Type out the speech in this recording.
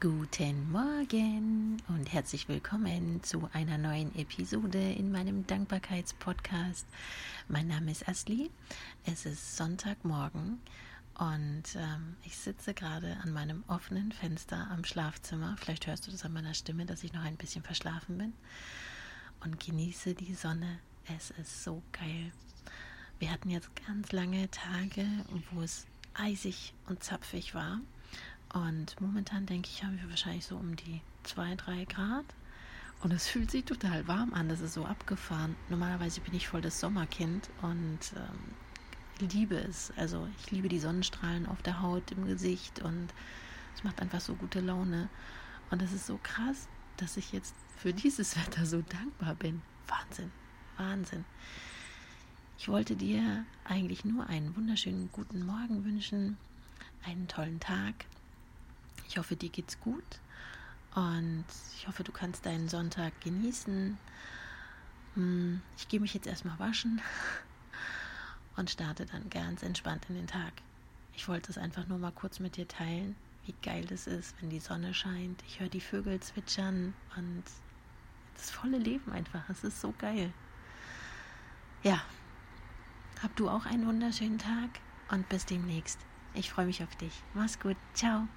Guten Morgen und herzlich willkommen zu einer neuen Episode in meinem Dankbarkeitspodcast. Mein Name ist Asli. Es ist Sonntagmorgen und ähm, ich sitze gerade an meinem offenen Fenster am Schlafzimmer. Vielleicht hörst du das an meiner Stimme, dass ich noch ein bisschen verschlafen bin und genieße die Sonne. Es ist so geil. Wir hatten jetzt ganz lange Tage, wo es eisig und zapfig war. Und momentan denke ich, haben wir wahrscheinlich so um die 2, 3 Grad. Und es fühlt sich total warm an. Das ist so abgefahren. Normalerweise bin ich voll das Sommerkind und ähm, liebe es. Also ich liebe die Sonnenstrahlen auf der Haut, im Gesicht und es macht einfach so gute Laune. Und es ist so krass, dass ich jetzt für dieses Wetter so dankbar bin. Wahnsinn, Wahnsinn. Ich wollte dir eigentlich nur einen wunderschönen guten Morgen wünschen, einen tollen Tag ich hoffe, dir geht's gut und ich hoffe, du kannst deinen Sonntag genießen. Hm, ich gehe mich jetzt erstmal waschen und starte dann ganz entspannt in den Tag. Ich wollte es einfach nur mal kurz mit dir teilen, wie geil das ist, wenn die Sonne scheint. Ich höre die Vögel zwitschern und das volle Leben einfach. Es ist so geil. Ja, hab du auch einen wunderschönen Tag und bis demnächst. Ich freue mich auf dich. Mach's gut. Ciao.